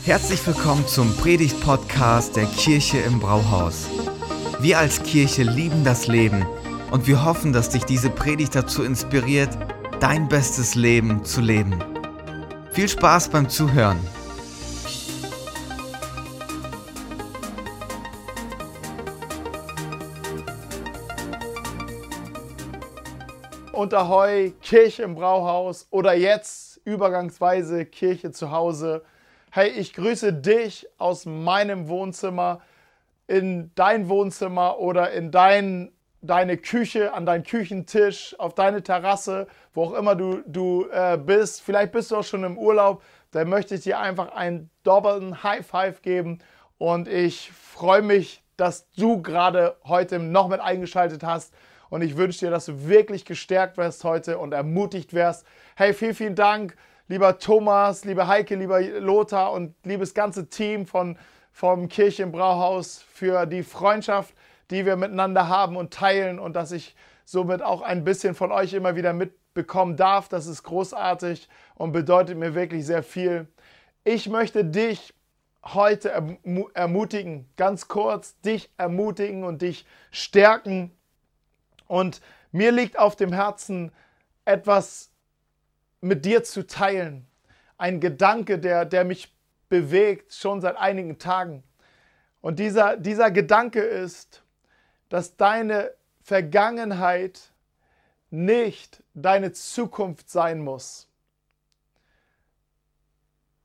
Herzlich willkommen zum Predigt-Podcast der Kirche im Brauhaus. Wir als Kirche lieben das Leben und wir hoffen, dass dich diese Predigt dazu inspiriert, dein bestes Leben zu leben. Viel Spaß beim Zuhören. Und Ahoi, Kirche im Brauhaus oder jetzt übergangsweise Kirche zu Hause. Hey, ich grüße dich aus meinem Wohnzimmer in dein Wohnzimmer oder in dein, deine Küche, an deinen Küchentisch, auf deine Terrasse, wo auch immer du, du äh, bist. Vielleicht bist du auch schon im Urlaub. Da möchte ich dir einfach einen doppelten High Five geben. Und ich freue mich, dass du gerade heute noch mit eingeschaltet hast. Und ich wünsche dir, dass du wirklich gestärkt wirst heute und ermutigt wirst. Hey, vielen, vielen Dank, lieber Thomas, liebe Heike, lieber Lothar und liebes ganze Team von, vom Kirche im Brauhaus für die Freundschaft, die wir miteinander haben und teilen und dass ich somit auch ein bisschen von euch immer wieder mitbekommen darf. Das ist großartig und bedeutet mir wirklich sehr viel. Ich möchte dich heute ermutigen, ganz kurz, dich ermutigen und dich stärken und mir liegt auf dem Herzen, etwas mit dir zu teilen. Ein Gedanke, der, der mich bewegt, schon seit einigen Tagen. Und dieser, dieser Gedanke ist, dass deine Vergangenheit nicht deine Zukunft sein muss.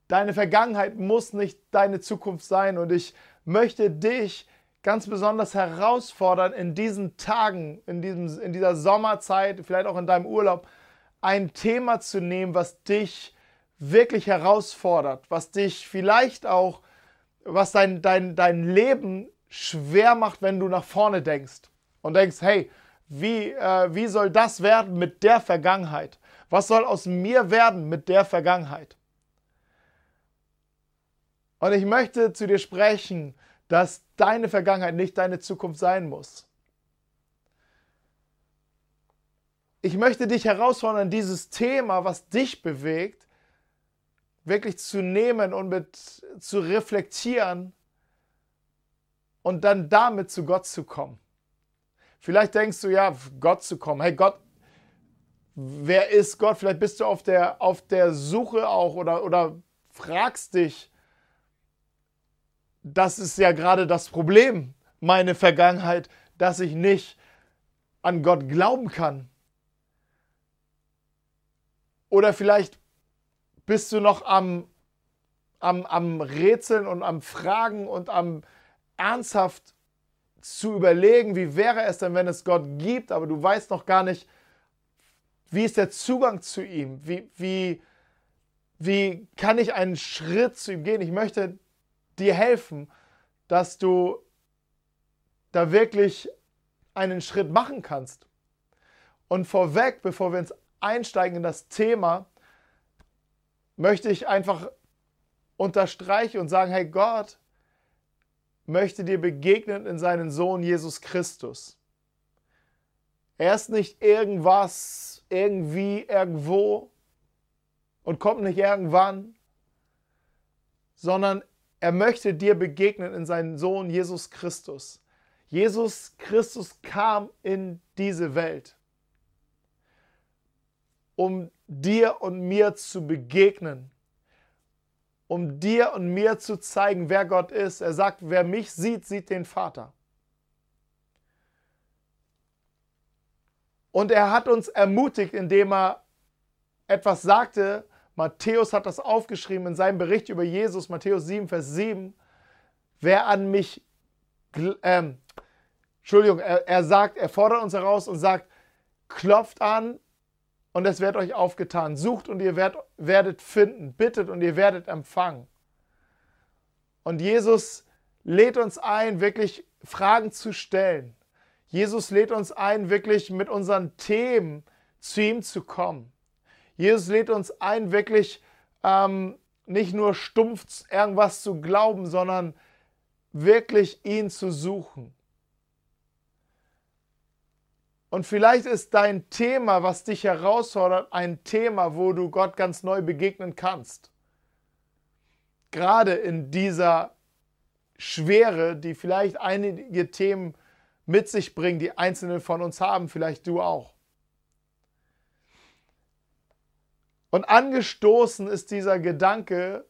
Deine Vergangenheit muss nicht deine Zukunft sein. Und ich möchte dich ganz besonders herausfordern, in diesen Tagen, in, diesem, in dieser Sommerzeit, vielleicht auch in deinem Urlaub, ein Thema zu nehmen, was dich wirklich herausfordert, was dich vielleicht auch, was dein, dein, dein Leben schwer macht, wenn du nach vorne denkst und denkst, hey, wie, äh, wie soll das werden mit der Vergangenheit? Was soll aus mir werden mit der Vergangenheit? Und ich möchte zu dir sprechen, dass deine Vergangenheit nicht deine Zukunft sein muss. Ich möchte dich herausfordern, dieses Thema, was dich bewegt, wirklich zu nehmen und mit zu reflektieren und dann damit zu Gott zu kommen. Vielleicht denkst du ja, Gott zu kommen. Hey Gott, wer ist Gott? Vielleicht bist du auf der, auf der Suche auch oder, oder fragst dich, das ist ja gerade das Problem, meine Vergangenheit, dass ich nicht an Gott glauben kann. Oder vielleicht bist du noch am, am, am Rätseln und am Fragen und am ernsthaft zu überlegen, wie wäre es denn, wenn es Gott gibt, aber du weißt noch gar nicht, wie ist der Zugang zu ihm? Wie, wie, wie kann ich einen Schritt zu ihm gehen? Ich möchte dir helfen, dass du da wirklich einen Schritt machen kannst. Und vorweg, bevor wir uns einsteigen in das Thema, möchte ich einfach unterstreichen und sagen, hey Gott möchte dir begegnen in seinen Sohn Jesus Christus. Er ist nicht irgendwas, irgendwie, irgendwo und kommt nicht irgendwann, sondern er möchte dir begegnen in seinen Sohn Jesus Christus. Jesus Christus kam in diese Welt, um dir und mir zu begegnen, um dir und mir zu zeigen, wer Gott ist. Er sagt, wer mich sieht, sieht den Vater. Und er hat uns ermutigt, indem er etwas sagte, Matthäus hat das aufgeschrieben in seinem Bericht über Jesus, Matthäus 7, Vers 7. Wer an mich, ähm, Entschuldigung, er, er sagt, er fordert uns heraus und sagt, klopft an und es wird euch aufgetan. Sucht und ihr werdet, finden. Bittet und ihr werdet empfangen. Und Jesus lädt uns ein, wirklich Fragen zu stellen. Jesus lädt uns ein, wirklich mit unseren Themen zu ihm zu kommen. Jesus lädt uns ein, wirklich ähm, nicht nur stumpf irgendwas zu glauben, sondern wirklich ihn zu suchen. Und vielleicht ist dein Thema, was dich herausfordert, ein Thema, wo du Gott ganz neu begegnen kannst. gerade in dieser Schwere, die vielleicht einige Themen mit sich bringen, die einzelne von uns haben, vielleicht du auch. Und angestoßen ist dieser Gedanke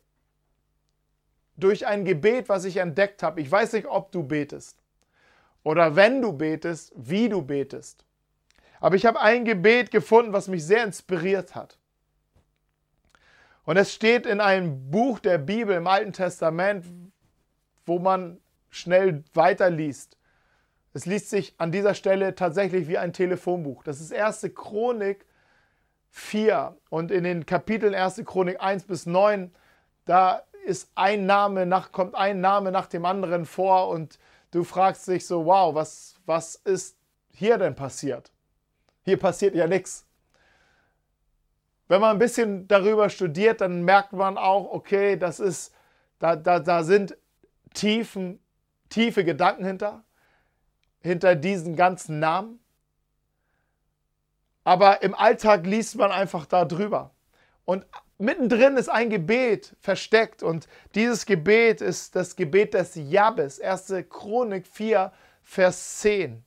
durch ein Gebet, was ich entdeckt habe. Ich weiß nicht, ob du betest oder wenn du betest, wie du betest. Aber ich habe ein Gebet gefunden, was mich sehr inspiriert hat. Und es steht in einem Buch der Bibel im Alten Testament, wo man schnell weiterliest. Es liest sich an dieser Stelle tatsächlich wie ein Telefonbuch. Das ist 1. Chronik 4 und in den Kapiteln 1. Chronik 1 bis 9, da ist ein Name nach, kommt ein Name nach dem anderen vor und du fragst dich so, wow, was, was ist hier denn passiert? Hier passiert ja nichts. Wenn man ein bisschen darüber studiert, dann merkt man auch, okay, das ist, da, da, da sind tiefen, tiefe Gedanken hinter, hinter diesen ganzen Namen. Aber im Alltag liest man einfach da drüber. Und mittendrin ist ein Gebet versteckt und dieses Gebet ist das Gebet des Jabes, 1. Chronik 4, Vers 10.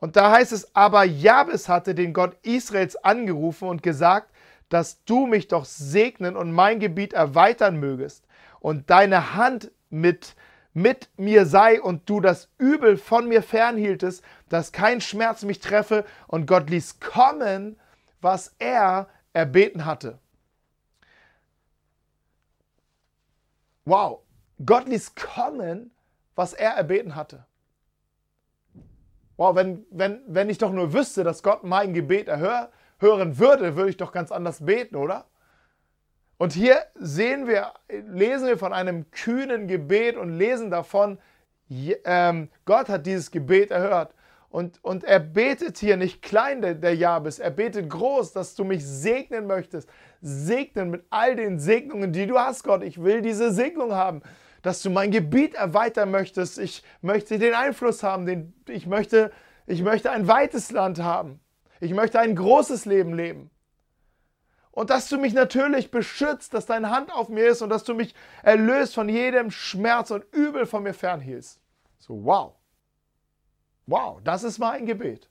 Und da heißt es, aber Jabes hatte den Gott Israels angerufen und gesagt, dass du mich doch segnen und mein Gebiet erweitern mögest und deine Hand mit, mit mir sei und du das Übel von mir fernhieltest, dass kein Schmerz mich treffe und Gott ließ kommen, was er erbeten hatte. Wow, Gott ließ kommen, was er erbeten hatte. Wow, wenn, wenn, wenn ich doch nur wüsste, dass Gott mein Gebet erhör, hören würde, würde ich doch ganz anders beten, oder? Und hier sehen wir, lesen wir von einem kühnen Gebet und lesen davon, ähm, Gott hat dieses Gebet erhört. Und, und er betet hier nicht klein, der, der Jabes, er betet groß, dass du mich segnen möchtest. Segnen mit all den Segnungen, die du hast, Gott. Ich will diese Segnung haben dass du mein Gebiet erweitern möchtest. Ich möchte den Einfluss haben. Den, ich, möchte, ich möchte ein weites Land haben. Ich möchte ein großes Leben leben. Und dass du mich natürlich beschützt, dass deine Hand auf mir ist und dass du mich erlöst von jedem Schmerz und Übel von mir fernhielst. So, wow. Wow, das ist mein Gebet.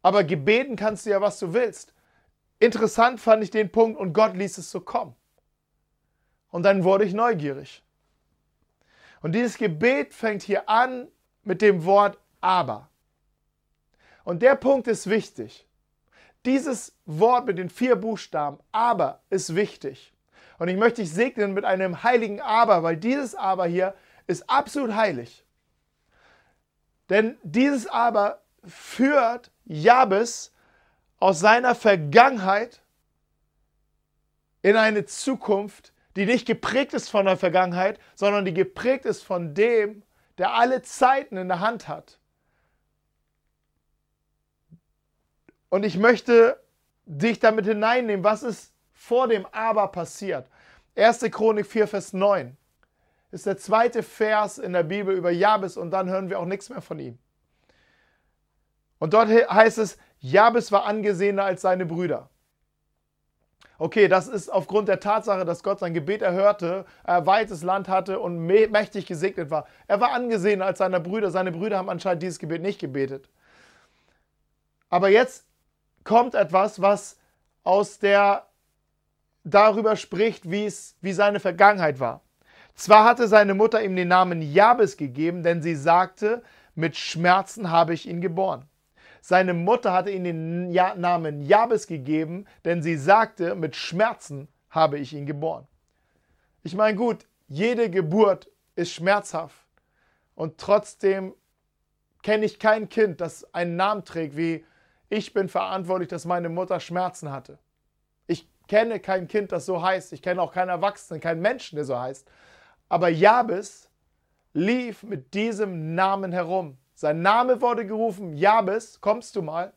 Aber gebeten kannst du ja, was du willst. Interessant fand ich den Punkt und Gott ließ es so kommen. Und dann wurde ich neugierig. Und dieses Gebet fängt hier an mit dem Wort aber. Und der Punkt ist wichtig. Dieses Wort mit den vier Buchstaben aber ist wichtig. Und ich möchte dich segnen mit einem heiligen aber, weil dieses aber hier ist absolut heilig. Denn dieses aber führt Jabes aus seiner Vergangenheit in eine Zukunft, die nicht geprägt ist von der Vergangenheit, sondern die geprägt ist von dem, der alle Zeiten in der Hand hat. Und ich möchte dich damit hineinnehmen, was ist vor dem Aber passiert. 1. Chronik 4, Vers 9 ist der zweite Vers in der Bibel über Jabes und dann hören wir auch nichts mehr von ihm. Und dort heißt es, Jabes war angesehener als seine Brüder. Okay, das ist aufgrund der Tatsache, dass Gott sein Gebet erhörte, er weites Land hatte und mächtig gesegnet war. Er war angesehen als seine Brüder. Seine Brüder haben anscheinend dieses Gebet nicht gebetet. Aber jetzt kommt etwas, was aus der darüber spricht, wie es wie seine Vergangenheit war. Zwar hatte seine Mutter ihm den Namen Jabes gegeben, denn sie sagte, mit Schmerzen habe ich ihn geboren. Seine Mutter hatte ihm den Namen Jabes gegeben, denn sie sagte, mit Schmerzen habe ich ihn geboren. Ich meine, gut, jede Geburt ist schmerzhaft. Und trotzdem kenne ich kein Kind, das einen Namen trägt wie ich bin verantwortlich, dass meine Mutter Schmerzen hatte. Ich kenne kein Kind, das so heißt. Ich kenne auch keinen Erwachsenen, keinen Menschen, der so heißt. Aber Jabes lief mit diesem Namen herum. Sein Name wurde gerufen, Jabes, kommst du mal?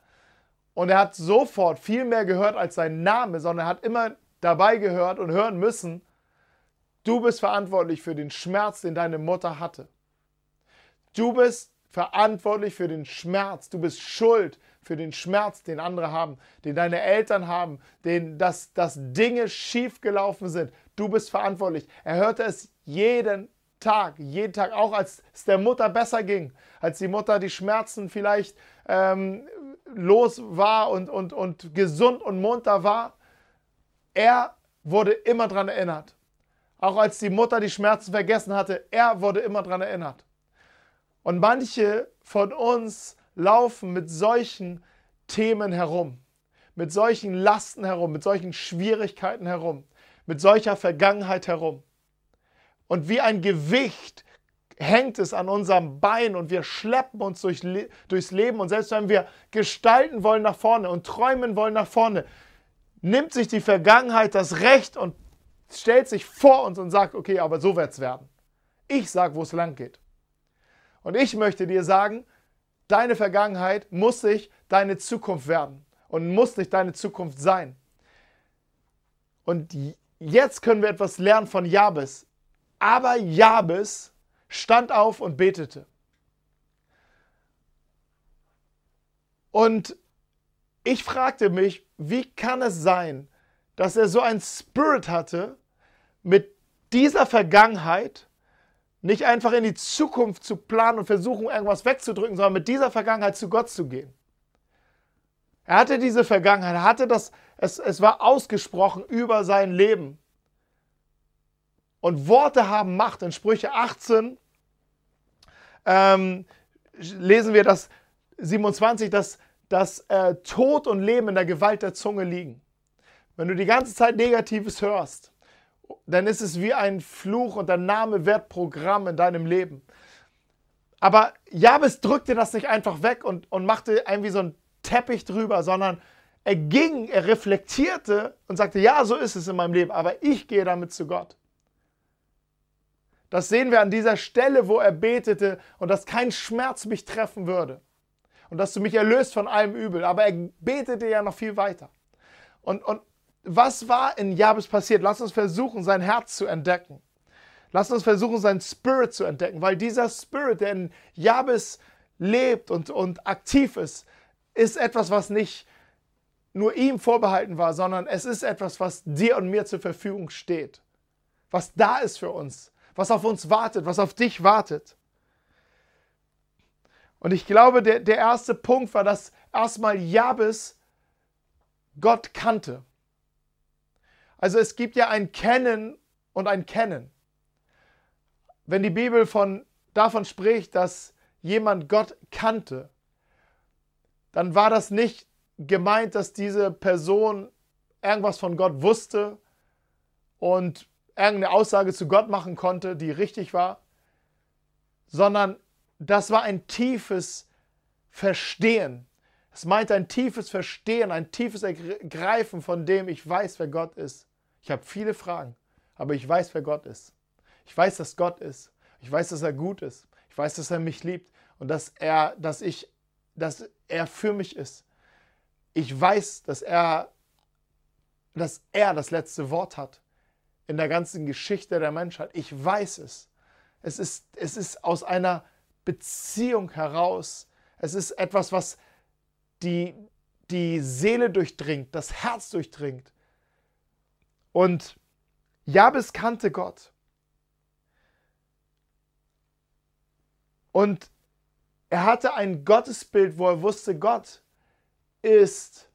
Und er hat sofort viel mehr gehört als sein Name, sondern er hat immer dabei gehört und hören müssen, du bist verantwortlich für den Schmerz, den deine Mutter hatte. Du bist verantwortlich für den Schmerz, du bist schuld für den Schmerz, den andere haben, den deine Eltern haben, den, dass, dass Dinge schiefgelaufen sind. Du bist verantwortlich. Er hörte es jeden Tag, jeden Tag, auch als es der Mutter besser ging, als die Mutter die Schmerzen vielleicht ähm, los war und, und, und gesund und munter war. Er wurde immer daran erinnert. Auch als die Mutter die Schmerzen vergessen hatte, er wurde immer daran erinnert. Und manche von uns laufen mit solchen Themen herum, mit solchen Lasten herum, mit solchen Schwierigkeiten herum, mit solcher Vergangenheit herum. Und wie ein Gewicht hängt es an unserem Bein und wir schleppen uns durch, durchs Leben. Und selbst wenn wir gestalten wollen nach vorne und träumen wollen nach vorne, nimmt sich die Vergangenheit das Recht und stellt sich vor uns und sagt, okay, aber so wird es werden. Ich sage, wo es lang geht. Und ich möchte dir sagen, deine Vergangenheit muss sich deine Zukunft werden und muss nicht deine Zukunft sein. Und jetzt können wir etwas lernen von Jabes. Aber Jabes stand auf und betete. Und ich fragte mich, wie kann es sein, dass er so ein Spirit hatte, mit dieser Vergangenheit nicht einfach in die Zukunft zu planen und versuchen, irgendwas wegzudrücken, sondern mit dieser Vergangenheit zu Gott zu gehen. Er hatte diese Vergangenheit, er hatte das, es, es war ausgesprochen über sein Leben. Und Worte haben Macht. In Sprüche 18 ähm, lesen wir das 27, dass, dass äh, Tod und Leben in der Gewalt der Zunge liegen. Wenn du die ganze Zeit Negatives hörst, dann ist es wie ein Fluch und der Name wird Programm in deinem Leben. Aber Jabes drückte das nicht einfach weg und, und machte irgendwie so einen Teppich drüber, sondern er ging, er reflektierte und sagte, ja, so ist es in meinem Leben, aber ich gehe damit zu Gott. Das sehen wir an dieser Stelle, wo er betete und dass kein Schmerz mich treffen würde und dass du mich erlöst von allem Übel. Aber er betete ja noch viel weiter. Und, und was war in Jabes passiert? Lass uns versuchen, sein Herz zu entdecken. Lass uns versuchen, seinen Spirit zu entdecken, weil dieser Spirit, der in Jabes lebt und, und aktiv ist, ist etwas, was nicht nur ihm vorbehalten war, sondern es ist etwas, was dir und mir zur Verfügung steht. Was da ist für uns was auf uns wartet, was auf dich wartet. Und ich glaube, der, der erste Punkt war, dass erstmal Jabes Gott kannte. Also es gibt ja ein Kennen und ein Kennen. Wenn die Bibel von, davon spricht, dass jemand Gott kannte, dann war das nicht gemeint, dass diese Person irgendwas von Gott wusste und irgendeine Aussage zu Gott machen konnte, die richtig war, sondern das war ein tiefes Verstehen. Es meinte ein tiefes Verstehen, ein tiefes Ergreifen von dem, ich weiß, wer Gott ist. Ich habe viele Fragen, aber ich weiß, wer Gott ist. Ich weiß, dass Gott ist. Ich weiß, dass er gut ist. Ich weiß, dass er mich liebt und dass er, dass ich, dass er für mich ist. Ich weiß, dass er, dass er das letzte Wort hat in der ganzen Geschichte der Menschheit. Ich weiß es. Es ist, es ist aus einer Beziehung heraus. Es ist etwas, was die, die Seele durchdringt, das Herz durchdringt. Und Jabes kannte Gott. Und er hatte ein Gottesbild, wo er wusste, Gott ist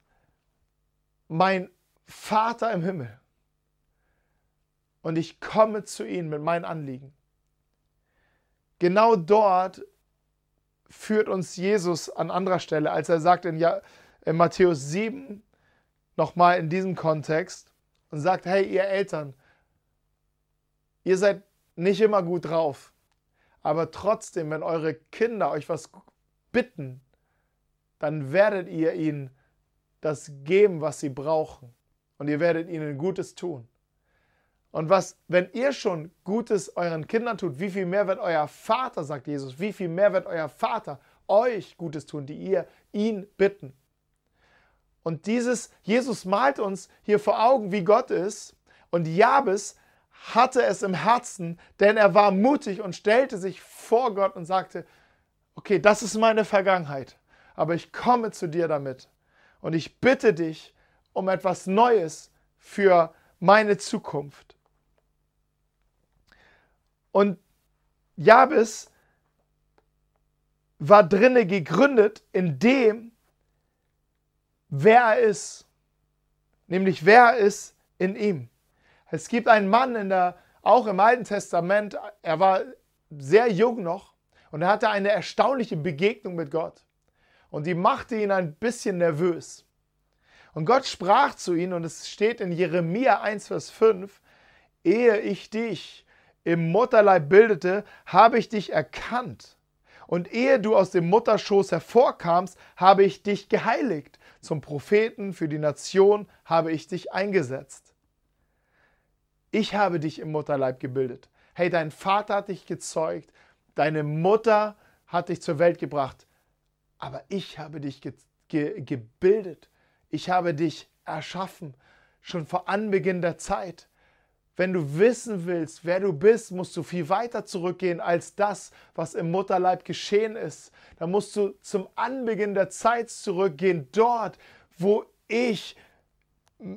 mein Vater im Himmel und ich komme zu ihnen mit meinen Anliegen. Genau dort führt uns Jesus an anderer Stelle, als er sagt in, ja in Matthäus 7, nochmal in diesem Kontext, und sagt, hey ihr Eltern, ihr seid nicht immer gut drauf, aber trotzdem, wenn eure Kinder euch was bitten, dann werdet ihr ihnen das geben, was sie brauchen. Und ihr werdet ihnen Gutes tun. Und was, wenn ihr schon Gutes euren Kindern tut, wie viel mehr wird euer Vater, sagt Jesus, wie viel mehr wird euer Vater euch Gutes tun, die ihr ihn bitten. Und dieses, Jesus malt uns hier vor Augen, wie Gott ist. Und Jabes hatte es im Herzen, denn er war mutig und stellte sich vor Gott und sagte, okay, das ist meine Vergangenheit. aber ich komme zu dir damit. Und ich bitte dich um etwas Neues für meine Zukunft. Und Jabes war drinne gegründet in dem, wer er ist. Nämlich wer er ist in ihm. Es gibt einen Mann in der, auch im Alten Testament, er war sehr jung noch und er hatte eine erstaunliche Begegnung mit Gott. Und die machte ihn ein bisschen nervös. Und Gott sprach zu ihm, und es steht in Jeremia 1, Vers 5, ehe ich dich im Mutterleib bildete, habe ich dich erkannt. Und ehe du aus dem Mutterschoß hervorkamst, habe ich dich geheiligt. Zum Propheten für die Nation habe ich dich eingesetzt. Ich habe dich im Mutterleib gebildet. Hey, dein Vater hat dich gezeugt, deine Mutter hat dich zur Welt gebracht, aber ich habe dich ge ge gebildet. Ich habe dich erschaffen, schon vor Anbeginn der Zeit. Wenn du wissen willst, wer du bist, musst du viel weiter zurückgehen als das, was im Mutterleib geschehen ist. Da musst du zum Anbeginn der Zeit zurückgehen, dort, wo ich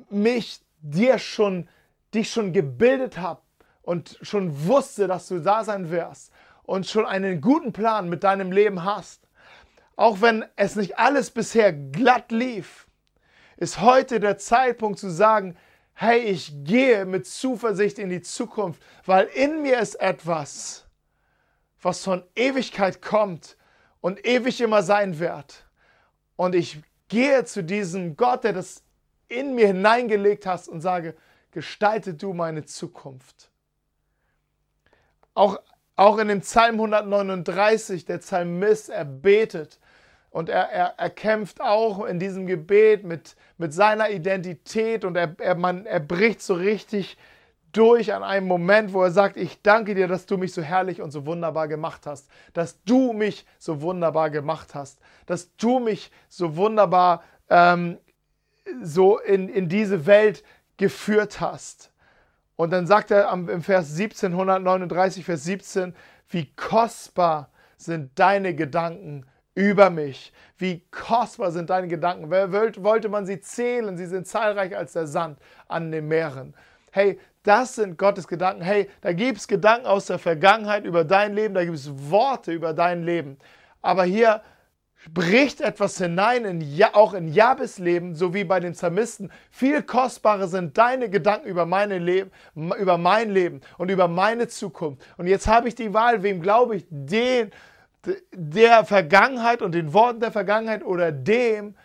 mich dir schon, dich schon gebildet habe und schon wusste, dass du da sein wirst und schon einen guten Plan mit deinem Leben hast. Auch wenn es nicht alles bisher glatt lief, ist heute der Zeitpunkt zu sagen, hey, ich gehe mit Zuversicht in die Zukunft, weil in mir ist etwas, was von Ewigkeit kommt und ewig immer sein wird. Und ich gehe zu diesem Gott, der das in mir hineingelegt hast und sage, gestalte du meine Zukunft. Auch, auch in dem Psalm 139, der Psalmist, er betet, und er, er, er kämpft auch in diesem Gebet mit, mit seiner Identität und er, er, man, er bricht so richtig durch an einem Moment, wo er sagt, ich danke dir, dass du mich so herrlich und so wunderbar gemacht hast, dass du mich so wunderbar gemacht hast, dass du mich so wunderbar ähm, so in, in diese Welt geführt hast. Und dann sagt er im Vers 17, 139, Vers 17, wie kostbar sind deine Gedanken über mich. Wie kostbar sind deine Gedanken. Wer wollte man sie zählen? Sie sind zahlreicher als der Sand an den Meeren. Hey, das sind Gottes Gedanken. Hey, da gibt es Gedanken aus der Vergangenheit über dein Leben, da gibt es Worte über dein Leben. Aber hier bricht etwas hinein, in, auch in Jabes Leben, so wie bei den Psalmisten. Viel kostbarer sind deine Gedanken über, meine Leben, über mein Leben und über meine Zukunft. Und jetzt habe ich die Wahl, wem glaube ich? Den, der Vergangenheit und den Worten der Vergangenheit oder dem,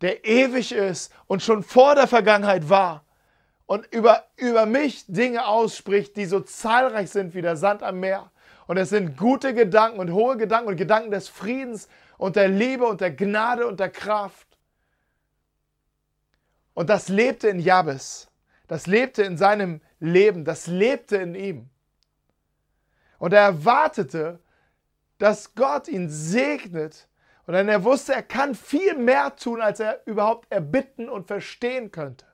der ewig ist und schon vor der Vergangenheit war und über, über mich Dinge ausspricht, die so zahlreich sind wie der Sand am Meer. Und es sind gute Gedanken und hohe Gedanken und Gedanken des Friedens und der Liebe und der Gnade und der Kraft. Und das lebte in Jabes. Das lebte in seinem Leben. Das lebte in ihm. Und er erwartete, dass Gott ihn segnet. Und dann er wusste, er kann viel mehr tun, als er überhaupt erbitten und verstehen könnte.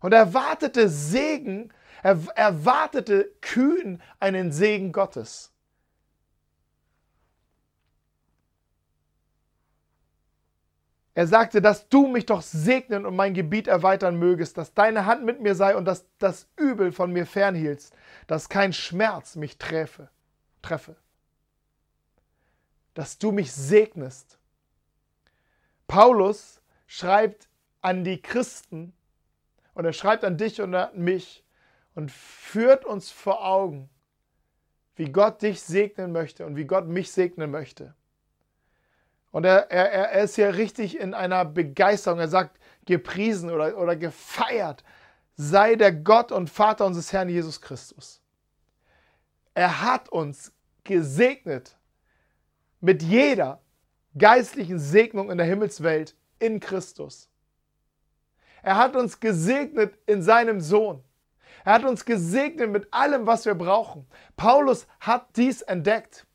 Und er wartete Segen, er erwartete kühn einen Segen Gottes. Er sagte, dass du mich doch segnen und mein Gebiet erweitern mögest, dass deine Hand mit mir sei und dass das Übel von mir fernhielst, dass kein Schmerz mich träfe, treffe dass du mich segnest. Paulus schreibt an die Christen und er schreibt an dich und an mich und führt uns vor Augen, wie Gott dich segnen möchte und wie Gott mich segnen möchte. Und er, er, er ist ja richtig in einer Begeisterung. Er sagt, gepriesen oder, oder gefeiert sei der Gott und Vater unseres Herrn Jesus Christus. Er hat uns gesegnet mit jeder geistlichen Segnung in der Himmelswelt in Christus. Er hat uns gesegnet in seinem Sohn. Er hat uns gesegnet mit allem, was wir brauchen. Paulus hat dies entdeckt.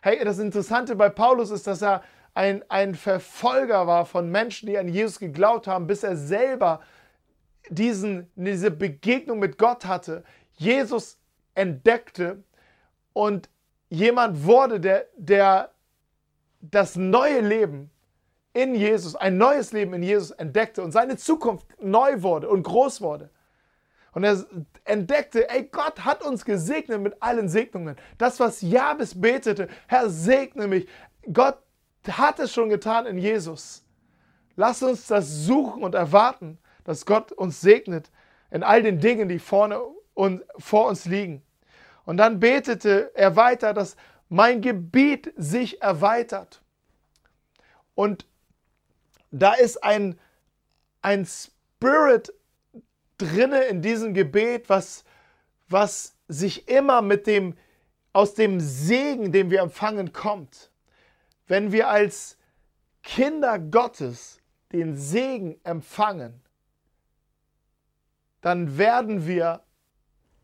Hey, das Interessante bei Paulus ist, dass er ein, ein Verfolger war von Menschen, die an Jesus geglaubt haben, bis er selber diesen, diese Begegnung mit Gott hatte, Jesus entdeckte und jemand wurde, der, der das neue Leben in Jesus, ein neues Leben in Jesus entdeckte und seine Zukunft neu wurde und groß wurde. Und er entdeckte, ey, Gott hat uns gesegnet mit allen Segnungen. Das, was Jabes betete, Herr, segne mich. Gott hat es schon getan in Jesus. Lass uns das suchen und erwarten, dass Gott uns segnet in all den Dingen, die vorne und vor uns liegen. Und dann betete er weiter, dass mein Gebiet sich erweitert. Und da ist ein, ein Spirit drinne in diesem Gebet, was, was sich immer mit dem, aus dem Segen, den wir empfangen, kommt. Wenn wir als Kinder Gottes den Segen empfangen, dann werden wir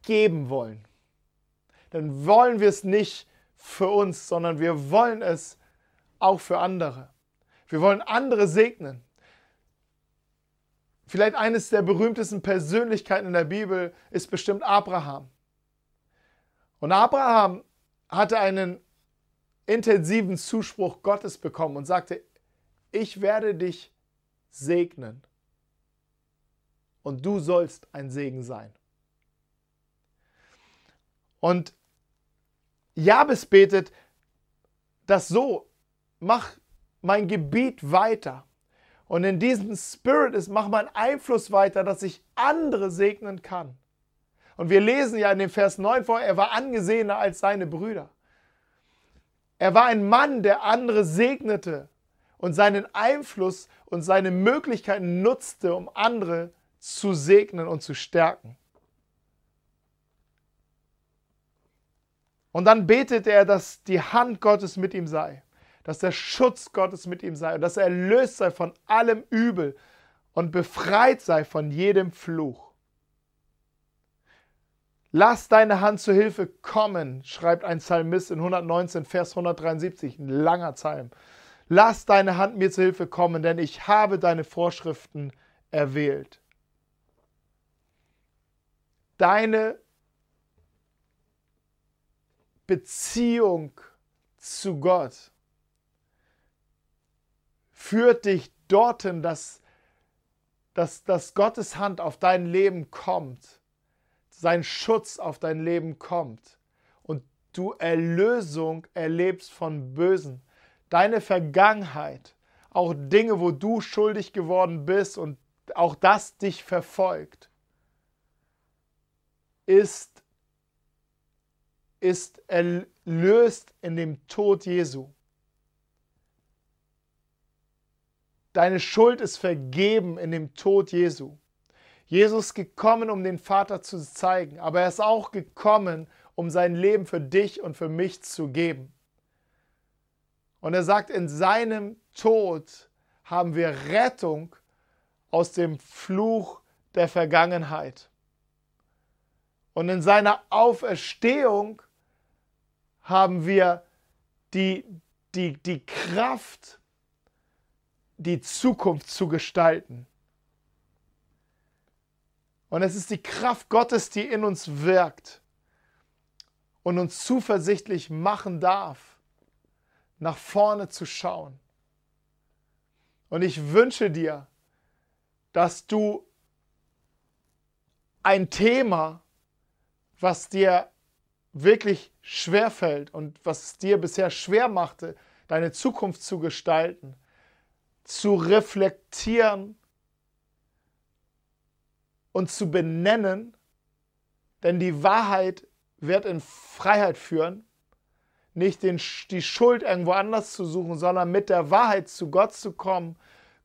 geben wollen. Dann wollen wir es nicht für uns, sondern wir wollen es auch für andere. Wir wollen andere segnen. Vielleicht eines der berühmtesten Persönlichkeiten in der Bibel ist bestimmt Abraham. Und Abraham hatte einen intensiven Zuspruch Gottes bekommen und sagte, ich werde dich segnen und du sollst ein Segen sein. Und Jabes betet das so, mach mein Gebiet weiter. Und in diesem Spirit ist, mach meinen Einfluss weiter, dass ich andere segnen kann. Und wir lesen ja in dem Vers 9 vor, er war angesehener als seine Brüder. Er war ein Mann, der andere segnete und seinen Einfluss und seine Möglichkeiten nutzte, um andere zu segnen und zu stärken. Und dann betete er, dass die Hand Gottes mit ihm sei dass der Schutz Gottes mit ihm sei und dass er erlöst sei von allem Übel und befreit sei von jedem Fluch. Lass deine Hand zu Hilfe kommen, schreibt ein Psalmist in 119, Vers 173, ein langer Psalm. Lass deine Hand mir zu Hilfe kommen, denn ich habe deine Vorschriften erwählt. Deine Beziehung zu Gott führt dich dorthin, dass, dass, dass Gottes Hand auf dein Leben kommt, sein Schutz auf dein Leben kommt und du Erlösung erlebst von Bösen. Deine Vergangenheit, auch Dinge, wo du schuldig geworden bist und auch das dich verfolgt, ist, ist erlöst in dem Tod Jesu. Deine Schuld ist vergeben in dem Tod Jesu. Jesus ist gekommen, um den Vater zu zeigen, aber er ist auch gekommen, um sein Leben für dich und für mich zu geben. Und er sagt, in seinem Tod haben wir Rettung aus dem Fluch der Vergangenheit. Und in seiner Auferstehung haben wir die, die, die Kraft, die Zukunft zu gestalten. Und es ist die Kraft Gottes, die in uns wirkt und uns zuversichtlich machen darf, nach vorne zu schauen. Und ich wünsche dir, dass du ein Thema, was dir wirklich schwer fällt und was dir bisher schwer machte, deine Zukunft zu gestalten, zu reflektieren und zu benennen, denn die Wahrheit wird in Freiheit führen, nicht den, die Schuld irgendwo anders zu suchen, sondern mit der Wahrheit zu Gott zu kommen,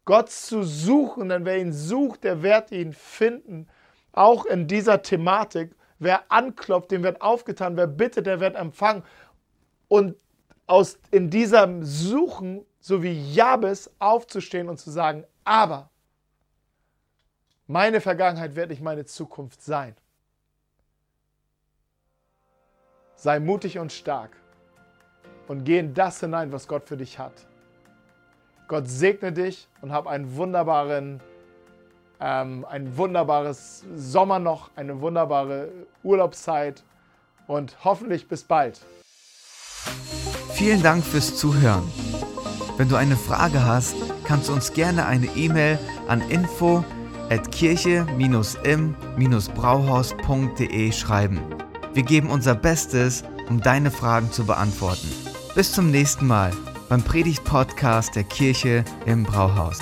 Gott zu suchen, denn wer ihn sucht, der wird ihn finden, auch in dieser Thematik. Wer anklopft, dem wird aufgetan, wer bittet, der wird empfangen. Und aus, in diesem Suchen so wie Jabes, aufzustehen und zu sagen, aber meine Vergangenheit wird nicht meine Zukunft sein. Sei mutig und stark und geh in das hinein, was Gott für dich hat. Gott segne dich und hab einen wunderbaren, ähm, ein wunderbares Sommer noch, eine wunderbare Urlaubszeit und hoffentlich bis bald. Vielen Dank fürs Zuhören. Wenn du eine Frage hast, kannst du uns gerne eine E-Mail an info at kirche-im-brauhaus.de schreiben. Wir geben unser Bestes, um deine Fragen zu beantworten. Bis zum nächsten Mal beim Predigt-Podcast der Kirche im Brauhaus.